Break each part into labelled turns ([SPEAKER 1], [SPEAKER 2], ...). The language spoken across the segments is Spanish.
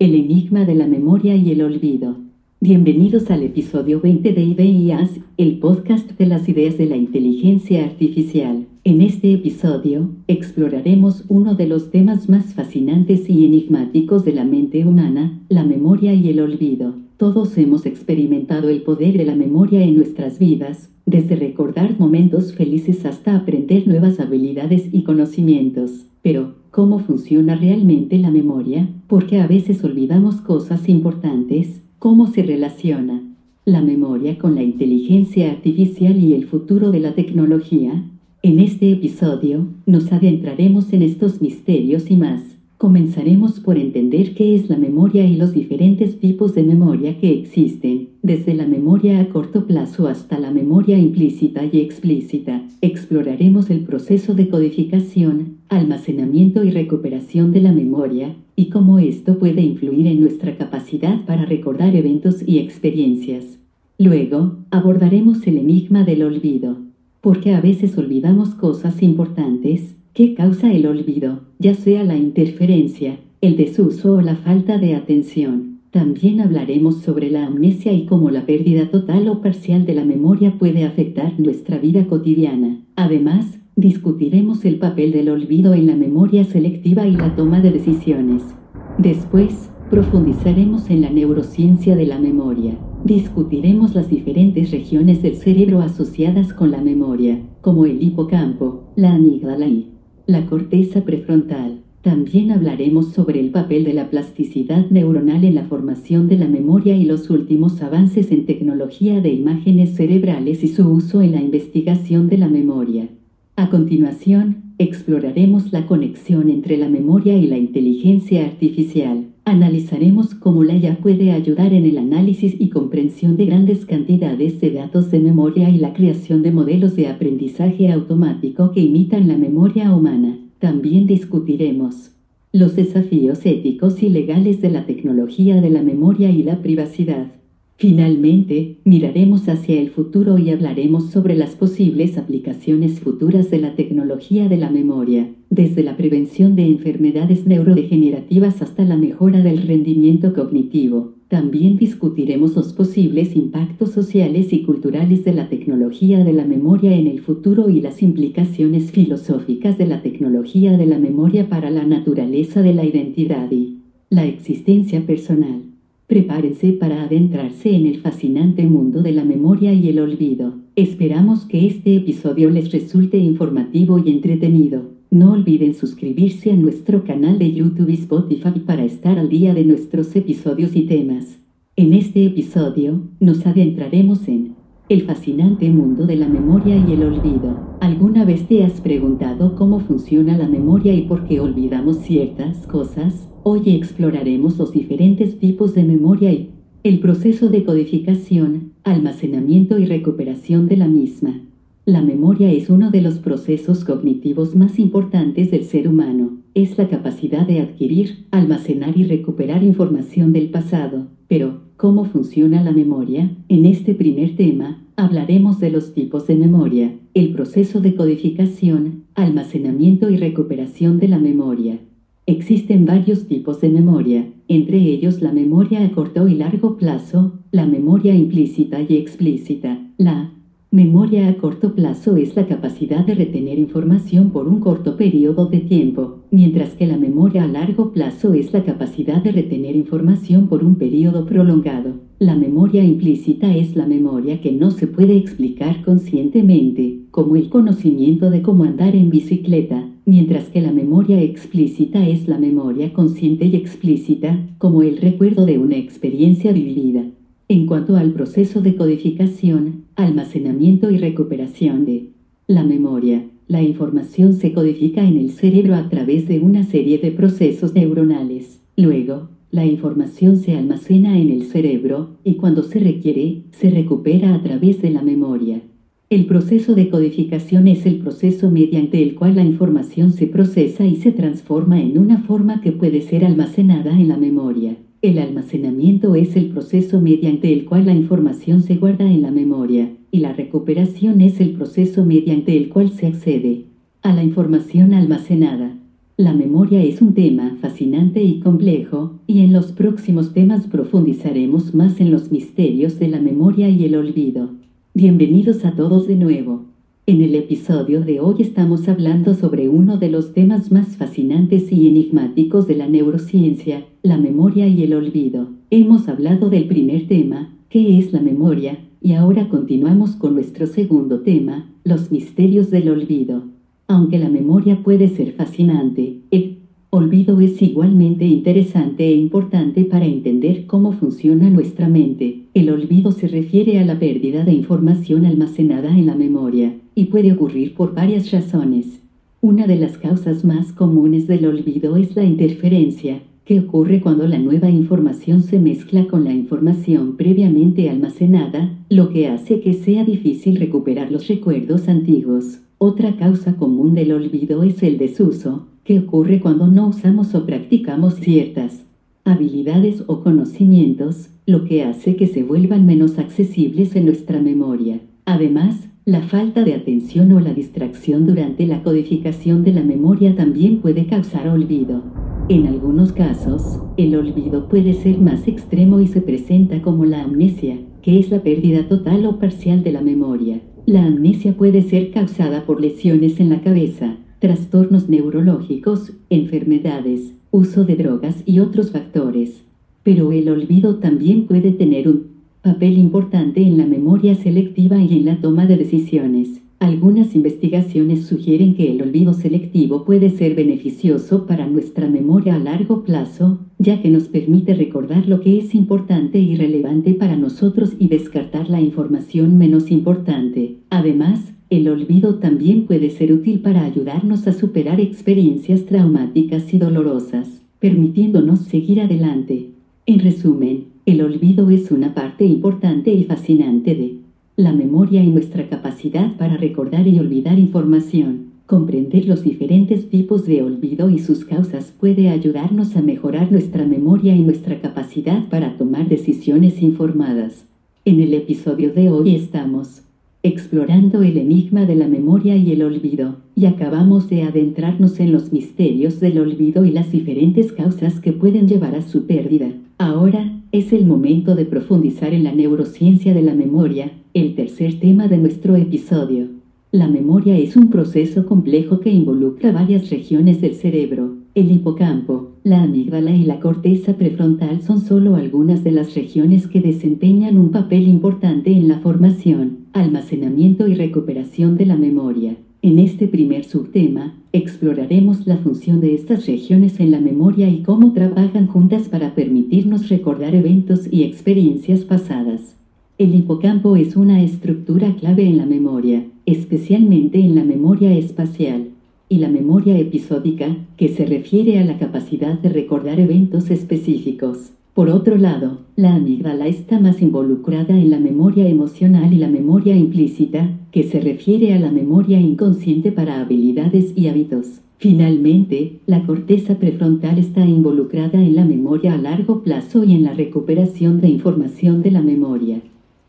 [SPEAKER 1] El enigma de la memoria y el olvido. Bienvenidos al episodio 20 de IBIAS, el podcast de las ideas de la inteligencia artificial. En este episodio, exploraremos uno de los temas más fascinantes y enigmáticos de la mente humana, la memoria y el olvido. Todos hemos experimentado el poder de la memoria en nuestras vidas, desde recordar momentos felices hasta aprender nuevas habilidades y conocimientos. Pero, ¿cómo funciona realmente la memoria? Porque a veces olvidamos cosas importantes. ¿Cómo se relaciona la memoria con la inteligencia artificial y el futuro de la tecnología? En este episodio, nos adentraremos en estos misterios y más. Comenzaremos por entender qué es la memoria y los diferentes tipos de memoria que existen, desde la memoria a corto plazo hasta la memoria implícita y explícita. Exploraremos el proceso de codificación, almacenamiento y recuperación de la memoria, y cómo esto puede influir en nuestra capacidad para recordar eventos y experiencias. Luego, abordaremos el enigma del olvido, porque a veces olvidamos cosas importantes, ¿Qué causa el olvido, ya sea la interferencia, el desuso o la falta de atención. También hablaremos sobre la amnesia y cómo la pérdida total o parcial de la memoria puede afectar nuestra vida cotidiana. Además, discutiremos el papel del olvido en la memoria selectiva y la toma de decisiones. Después, profundizaremos en la neurociencia de la memoria. Discutiremos las diferentes regiones del cerebro asociadas con la memoria, como el hipocampo, la amígdala y la corteza prefrontal. También hablaremos sobre el papel de la plasticidad neuronal en la formación de la memoria y los últimos avances en tecnología de imágenes cerebrales y su uso en la investigación de la memoria. A continuación, exploraremos la conexión entre la memoria y la inteligencia artificial. Analizaremos cómo la IA puede ayudar en el análisis y comprensión de grandes cantidades de datos de memoria y la creación de modelos de aprendizaje automático que imitan la memoria humana. También discutiremos los desafíos éticos y legales de la tecnología de la memoria y la privacidad. Finalmente, miraremos hacia el futuro y hablaremos sobre las posibles aplicaciones futuras de la tecnología de la memoria, desde la prevención de enfermedades neurodegenerativas hasta la mejora del rendimiento cognitivo. También discutiremos los posibles impactos sociales y culturales de la tecnología de la memoria en el futuro y las implicaciones filosóficas de la tecnología de la memoria para la naturaleza de la identidad y la existencia personal. Prepárense para adentrarse en el fascinante mundo de la memoria y el olvido. Esperamos que este episodio les resulte informativo y entretenido. No olviden suscribirse a nuestro canal de YouTube y Spotify para estar al día de nuestros episodios y temas. En este episodio, nos adentraremos en el fascinante mundo de la memoria y el olvido. ¿Alguna vez te has preguntado cómo funciona la memoria y por qué olvidamos ciertas cosas? Hoy exploraremos los diferentes tipos de memoria y el proceso de codificación, almacenamiento y recuperación de la misma. La memoria es uno de los procesos cognitivos más importantes del ser humano. Es la capacidad de adquirir, almacenar y recuperar información del pasado. Pero, ¿Cómo funciona la memoria? En este primer tema, hablaremos de los tipos de memoria, el proceso de codificación, almacenamiento y recuperación de la memoria. Existen varios tipos de memoria, entre ellos la memoria a corto y largo plazo, la memoria implícita y explícita, la Memoria a corto plazo es la capacidad de retener información por un corto periodo de tiempo, mientras que la memoria a largo plazo es la capacidad de retener información por un periodo prolongado. La memoria implícita es la memoria que no se puede explicar conscientemente, como el conocimiento de cómo andar en bicicleta, mientras que la memoria explícita es la memoria consciente y explícita, como el recuerdo de una experiencia vivida. En cuanto al proceso de codificación, almacenamiento y recuperación de la memoria, la información se codifica en el cerebro a través de una serie de procesos neuronales. Luego, la información se almacena en el cerebro y cuando se requiere, se recupera a través de la memoria. El proceso de codificación es el proceso mediante el cual la información se procesa y se transforma en una forma que puede ser almacenada en la memoria. El almacenamiento es el proceso mediante el cual la información se guarda en la memoria, y la recuperación es el proceso mediante el cual se accede a la información almacenada. La memoria es un tema fascinante y complejo, y en los próximos temas profundizaremos más en los misterios de la memoria y el olvido. Bienvenidos a todos de nuevo. En el episodio de hoy estamos hablando sobre uno de los temas más fascinantes y enigmáticos de la neurociencia, la memoria y el olvido. Hemos hablado del primer tema, ¿qué es la memoria? Y ahora continuamos con nuestro segundo tema, los misterios del olvido. Aunque la memoria puede ser fascinante, el olvido es igualmente interesante e importante para entender cómo funciona nuestra mente. El olvido se refiere a la pérdida de información almacenada en la memoria, y puede ocurrir por varias razones. Una de las causas más comunes del olvido es la interferencia, que ocurre cuando la nueva información se mezcla con la información previamente almacenada, lo que hace que sea difícil recuperar los recuerdos antiguos. Otra causa común del olvido es el desuso, que ocurre cuando no usamos o practicamos ciertas habilidades o conocimientos, lo que hace que se vuelvan menos accesibles en nuestra memoria. Además, la falta de atención o la distracción durante la codificación de la memoria también puede causar olvido. En algunos casos, el olvido puede ser más extremo y se presenta como la amnesia, que es la pérdida total o parcial de la memoria. La amnesia puede ser causada por lesiones en la cabeza, trastornos neurológicos, enfermedades, uso de drogas y otros factores. Pero el olvido también puede tener un papel importante en la memoria selectiva y en la toma de decisiones. Algunas investigaciones sugieren que el olvido selectivo puede ser beneficioso para nuestra memoria a largo plazo, ya que nos permite recordar lo que es importante y relevante para nosotros y descartar la información menos importante. Además, el olvido también puede ser útil para ayudarnos a superar experiencias traumáticas y dolorosas, permitiéndonos seguir adelante. En resumen, el olvido es una parte importante y fascinante de la memoria y nuestra capacidad para recordar y olvidar información. Comprender los diferentes tipos de olvido y sus causas puede ayudarnos a mejorar nuestra memoria y nuestra capacidad para tomar decisiones informadas. En el episodio de hoy estamos explorando el enigma de la memoria y el olvido, y acabamos de adentrarnos en los misterios del olvido y las diferentes causas que pueden llevar a su pérdida. Ahora, es el momento de profundizar en la neurociencia de la memoria, el tercer tema de nuestro episodio. La memoria es un proceso complejo que involucra varias regiones del cerebro. El hipocampo, la amígdala y la corteza prefrontal son solo algunas de las regiones que desempeñan un papel importante en la formación, almacenamiento y recuperación de la memoria. En este primer subtema, exploraremos la función de estas regiones en la memoria y cómo trabajan juntas para permitirnos recordar eventos y experiencias pasadas. El hipocampo es una estructura clave en la memoria, especialmente en la memoria espacial, y la memoria episódica, que se refiere a la capacidad de recordar eventos específicos. Por otro lado, la amígdala está más involucrada en la memoria emocional y la memoria implícita, que se refiere a la memoria inconsciente para habilidades y hábitos. Finalmente, la corteza prefrontal está involucrada en la memoria a largo plazo y en la recuperación de información de la memoria.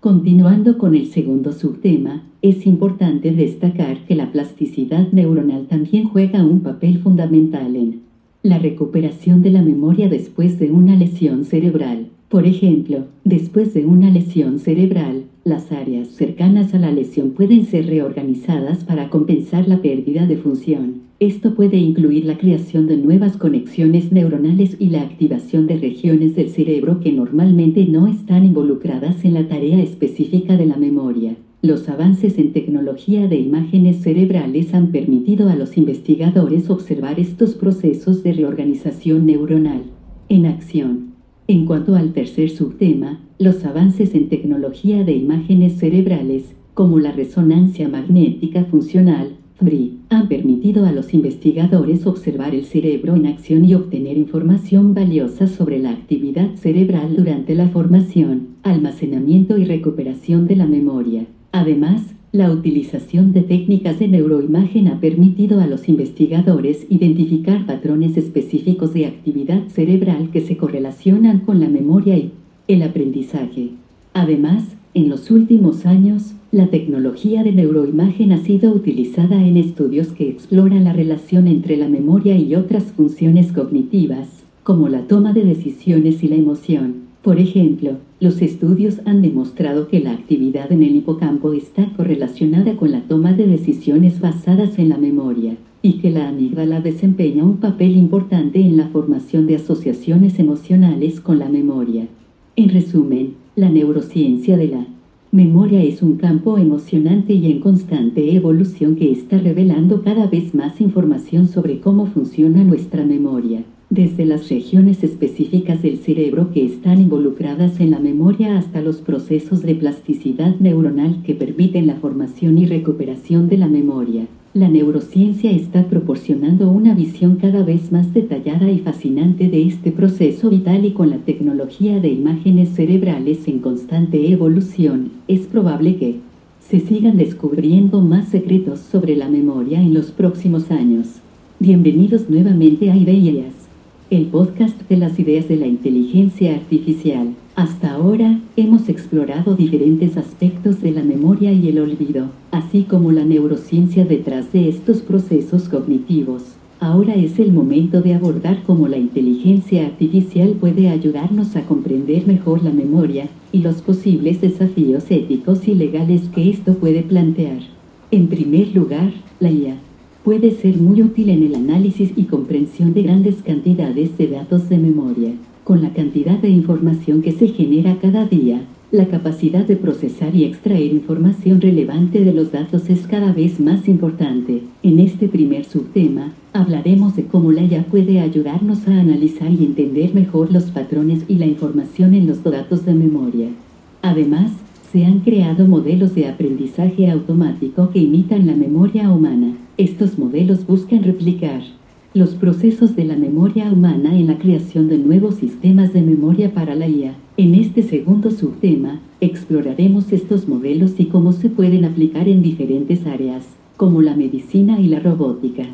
[SPEAKER 1] Continuando con el segundo subtema, es importante destacar que la plasticidad neuronal también juega un papel fundamental en la recuperación de la memoria después de una lesión cerebral. Por ejemplo, después de una lesión cerebral, las áreas cercanas a la lesión pueden ser reorganizadas para compensar la pérdida de función. Esto puede incluir la creación de nuevas conexiones neuronales y la activación de regiones del cerebro que normalmente no están involucradas en la tarea específica de la memoria. Los avances en tecnología de imágenes cerebrales han permitido a los investigadores observar estos procesos de reorganización neuronal en acción. En cuanto al tercer subtema, los avances en tecnología de imágenes cerebrales, como la resonancia magnética funcional, FMRI, han permitido a los investigadores observar el cerebro en acción y obtener información valiosa sobre la actividad cerebral durante la formación, almacenamiento y recuperación de la memoria. Además, la utilización de técnicas de neuroimagen ha permitido a los investigadores identificar patrones específicos de actividad cerebral que se correlacionan con la memoria y el aprendizaje. Además, en los últimos años, La tecnología de neuroimagen ha sido utilizada en estudios que exploran la relación entre la memoria y otras funciones cognitivas, como la toma de decisiones y la emoción. Por ejemplo, los estudios han demostrado que la actividad en el hipocampo está correlacionada con la toma de decisiones basadas en la memoria, y que la amígdala desempeña un papel importante en la formación de asociaciones emocionales con la memoria. En resumen, la neurociencia de la memoria es un campo emocionante y en constante evolución que está revelando cada vez más información sobre cómo funciona nuestra memoria desde las regiones específicas del cerebro que están involucradas en la memoria hasta los procesos de plasticidad neuronal que permiten la formación y recuperación de la memoria. La neurociencia está proporcionando una visión cada vez más detallada y fascinante de este proceso vital y con la tecnología de imágenes cerebrales en constante evolución, es probable que se sigan descubriendo más secretos sobre la memoria en los próximos años. Bienvenidos nuevamente a Ideas el podcast de las ideas de la inteligencia artificial. Hasta ahora, hemos explorado diferentes aspectos de la memoria y el olvido, así como la neurociencia detrás de estos procesos cognitivos. Ahora es el momento de abordar cómo la inteligencia artificial puede ayudarnos a comprender mejor la memoria y los posibles desafíos éticos y legales que esto puede plantear. En primer lugar, la IA puede ser muy útil en el análisis y comprensión de grandes cantidades de datos de memoria. Con la cantidad de información que se genera cada día, la capacidad de procesar y extraer información relevante de los datos es cada vez más importante. En este primer subtema, hablaremos de cómo la IA puede ayudarnos a analizar y entender mejor los patrones y la información en los datos de memoria. Además, se han creado modelos de aprendizaje automático que imitan la memoria humana. Estos modelos buscan replicar los procesos de la memoria humana en la creación de nuevos sistemas de memoria para la IA. En este segundo subtema, exploraremos estos modelos y cómo se pueden aplicar en diferentes áreas, como la medicina y la robótica.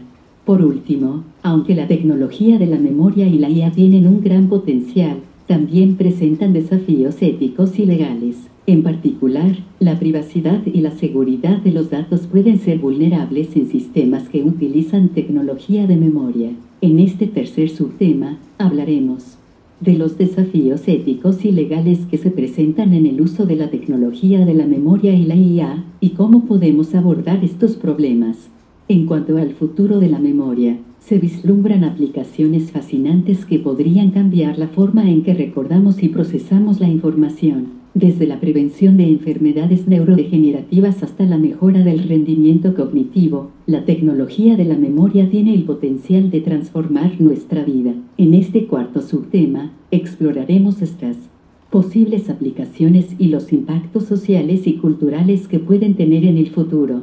[SPEAKER 1] Por último, aunque la tecnología de la memoria y la IA tienen un gran potencial, también presentan desafíos éticos y legales. En particular, la privacidad y la seguridad de los datos pueden ser vulnerables en sistemas que utilizan tecnología de memoria. En este tercer subtema, hablaremos de los desafíos éticos y legales que se presentan en el uso de la tecnología de la memoria y la IA, y cómo podemos abordar estos problemas. En cuanto al futuro de la memoria, se vislumbran aplicaciones fascinantes que podrían cambiar la forma en que recordamos y procesamos la información desde la prevención de enfermedades neurodegenerativas hasta la mejora del rendimiento cognitivo, la tecnología de la memoria tiene el potencial de transformar nuestra vida. En este cuarto subtema, exploraremos estas posibles aplicaciones y los impactos sociales y culturales que pueden tener en el futuro.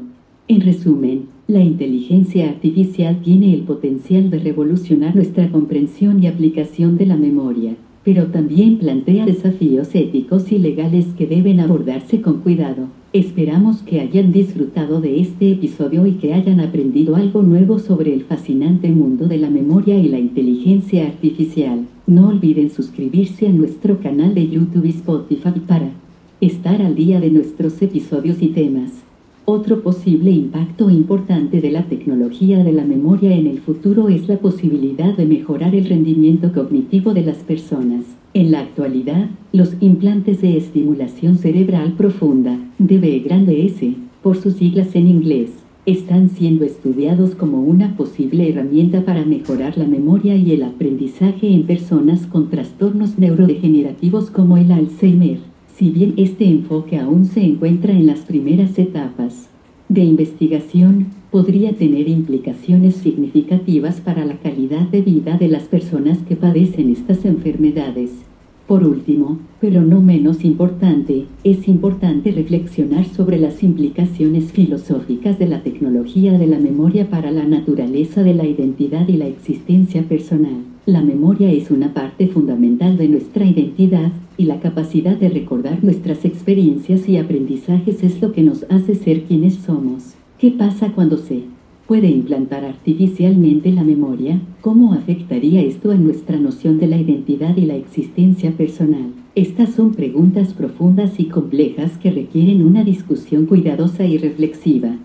[SPEAKER 1] En resumen, la inteligencia artificial tiene el potencial de revolucionar nuestra comprensión y aplicación de la memoria pero también plantea desafíos éticos y legales que deben abordarse con cuidado. Esperamos que hayan disfrutado de este episodio y que hayan aprendido algo nuevo sobre el fascinante mundo de la memoria y la inteligencia artificial. No olviden suscribirse a nuestro canal de YouTube y Spotify para estar al día de nuestros episodios y temas. Otro posible impacto importante de la tecnología de la memoria en el futuro es la posibilidad de mejorar el rendimiento cognitivo de las personas. En la actualidad, los implantes de estimulación cerebral profunda, DB S, por sus siglas en inglés, están siendo estudiados como una posible herramienta para mejorar la memoria y el aprendizaje en personas con trastornos neurodegenerativos como el Alzheimer. Si bien este enfoque aún se encuentra en las primeras etapas de investigación, podría tener implicaciones significativas para la calidad de vida de las personas que padecen estas enfermedades. Por último, pero no menos importante, es importante reflexionar sobre las implicaciones filosóficas de la tecnología de la memoria para la naturaleza de la identidad y la existencia personal. La memoria es una parte fundamental de nuestra identidad, y la capacidad de recordar nuestras experiencias y aprendizajes es lo que nos hace ser quienes somos. ¿Qué pasa cuando se puede implantar artificialmente la memoria, ¿cómo afectaría esto a nuestra noción de la identidad y la existencia personal? Estas son preguntas profundas y complejas que requieren una discusión cuidadosa y reflexiva.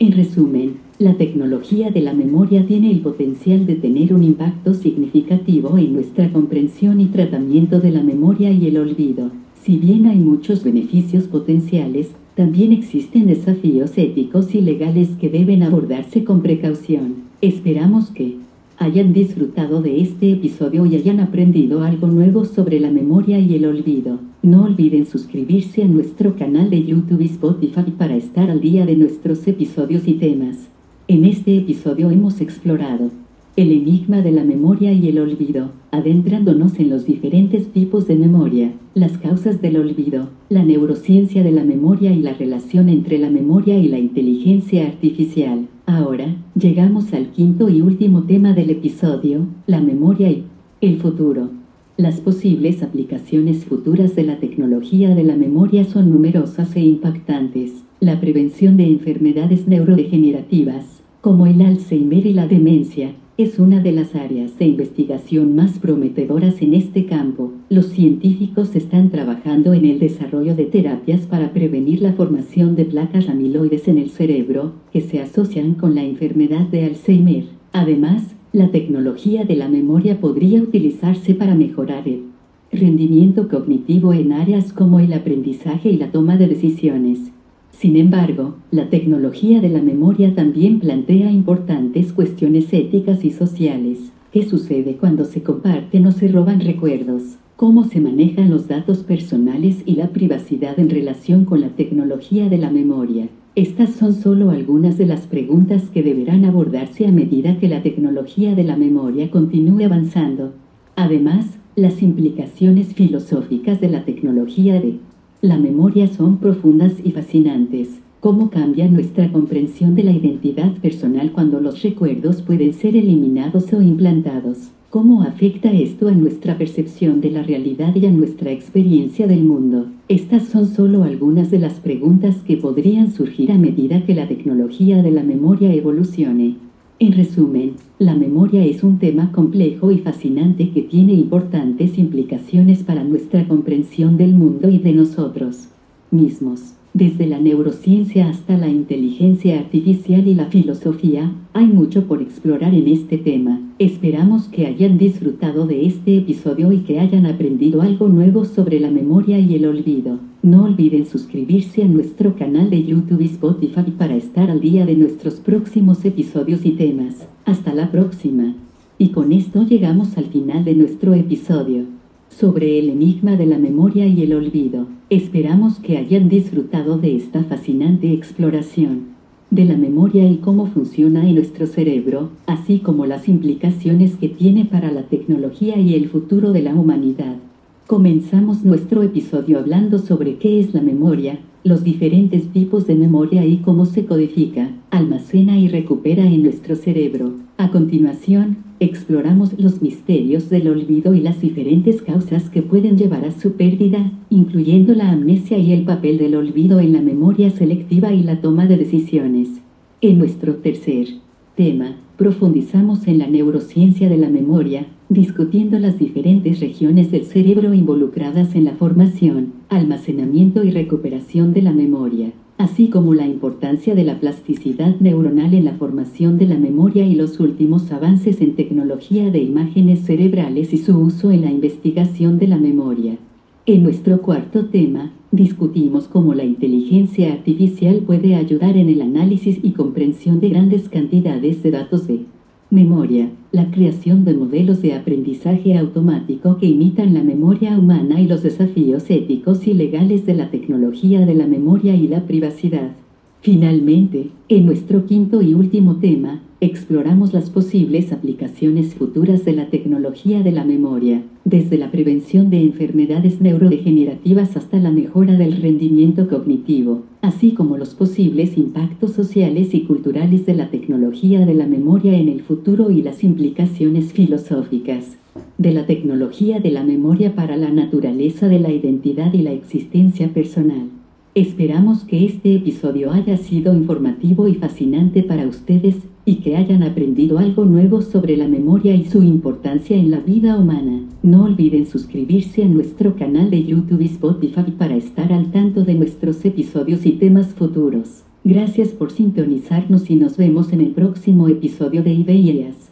[SPEAKER 1] En resumen, la tecnología de la memoria tiene el potencial de tener un impacto significativo en nuestra comprensión y tratamiento de la memoria y el olvido. Si bien hay muchos beneficios potenciales, también existen desafíos éticos y legales que deben abordarse con precaución. Esperamos que hayan disfrutado de este episodio y hayan aprendido algo nuevo sobre la memoria y el olvido. No olviden suscribirse a nuestro canal de YouTube y Spotify para estar al día de nuestros episodios y temas. En este episodio hemos explorado el enigma de la memoria y el olvido, adentrándonos en los diferentes tipos de memoria, las causas del olvido, la neurociencia de la memoria y la relación entre la memoria y la inteligencia artificial. Ahora, llegamos al quinto y último tema del episodio, la memoria y el futuro. Las posibles aplicaciones futuras de la tecnología de la memoria son numerosas e impactantes. La prevención de enfermedades neurodegenerativas, como el Alzheimer y la demencia, es una de las áreas de investigación más prometedoras en este campo. Los científicos están trabajando en el desarrollo de terapias para prevenir la formación de placas amiloides en el cerebro que se asocian con la enfermedad de Alzheimer. Además, la tecnología de la memoria podría utilizarse para mejorar el rendimiento cognitivo en áreas como el aprendizaje y la toma de decisiones. Sin embargo, la tecnología de la memoria también plantea importantes cuestiones éticas y sociales. ¿Qué sucede cuando se comparten o se roban recuerdos? ¿Cómo se manejan los datos personales y la privacidad en relación con la tecnología de la memoria? Estas son solo algunas de las preguntas que deberán abordarse a medida que la tecnología de la memoria continúe avanzando. Además, las implicaciones filosóficas de la tecnología de la memoria son profundas y fascinantes. ¿Cómo cambia nuestra comprensión de la identidad personal cuando los recuerdos pueden ser eliminados o implantados? ¿Cómo afecta esto a nuestra percepción de la realidad y a nuestra experiencia del mundo? Estas son solo algunas de las preguntas que podrían surgir a medida que la tecnología de la memoria evolucione. En resumen, la memoria es un tema complejo y fascinante que tiene importantes implicaciones para nuestra comprensión del mundo y de nosotros mismos. Desde la neurociencia hasta la inteligencia artificial y la filosofía, hay mucho por explorar en este tema. Esperamos que hayan disfrutado de este episodio y que hayan aprendido algo nuevo sobre la memoria y el olvido. No olviden suscribirse a nuestro canal de YouTube y Spotify para estar al día de nuestros próximos episodios y temas. Hasta la próxima. Y con esto llegamos al final de nuestro episodio sobre el enigma de la memoria y el olvido. Esperamos que hayan disfrutado de esta fascinante exploración de la memoria y cómo funciona en nuestro cerebro, así como las implicaciones que tiene para la tecnología y el futuro de la humanidad. Comenzamos nuestro episodio hablando sobre qué es la memoria, los diferentes tipos de memoria y cómo se codifica, almacena y recupera en nuestro cerebro. A continuación, exploramos los misterios del olvido y las diferentes causas que pueden llevar a su pérdida, incluyendo la amnesia y el papel del olvido en la memoria selectiva y la toma de decisiones. En nuestro tercer tema, profundizamos en la neurociencia de la memoria, discutiendo las diferentes regiones del cerebro involucradas en la formación, almacenamiento y recuperación de la memoria así como la importancia de la plasticidad neuronal en la formación de la memoria y los últimos avances en tecnología de imágenes cerebrales y su uso en la investigación de la memoria. En nuestro cuarto tema, discutimos cómo la inteligencia artificial puede ayudar en el análisis y comprensión de grandes cantidades de datos de Memoria. La creación de modelos de aprendizaje automático que imitan la memoria humana y los desafíos éticos y legales de la tecnología de la memoria y la privacidad. Finalmente, en nuestro quinto y último tema, exploramos las posibles aplicaciones futuras de la tecnología de la memoria, desde la prevención de enfermedades neurodegenerativas hasta la mejora del rendimiento cognitivo, así como los posibles impactos sociales y culturales de la tecnología de la memoria en el futuro y las implicaciones filosóficas de la tecnología de la memoria para la naturaleza de la identidad y la existencia personal. Esperamos que este episodio haya sido informativo y fascinante para ustedes, y que hayan aprendido algo nuevo sobre la memoria y su importancia en la vida humana. No olviden suscribirse a nuestro canal de YouTube y Spotify para estar al tanto de nuestros episodios y temas futuros. Gracias por sintonizarnos y nos vemos en el próximo episodio de Ideas.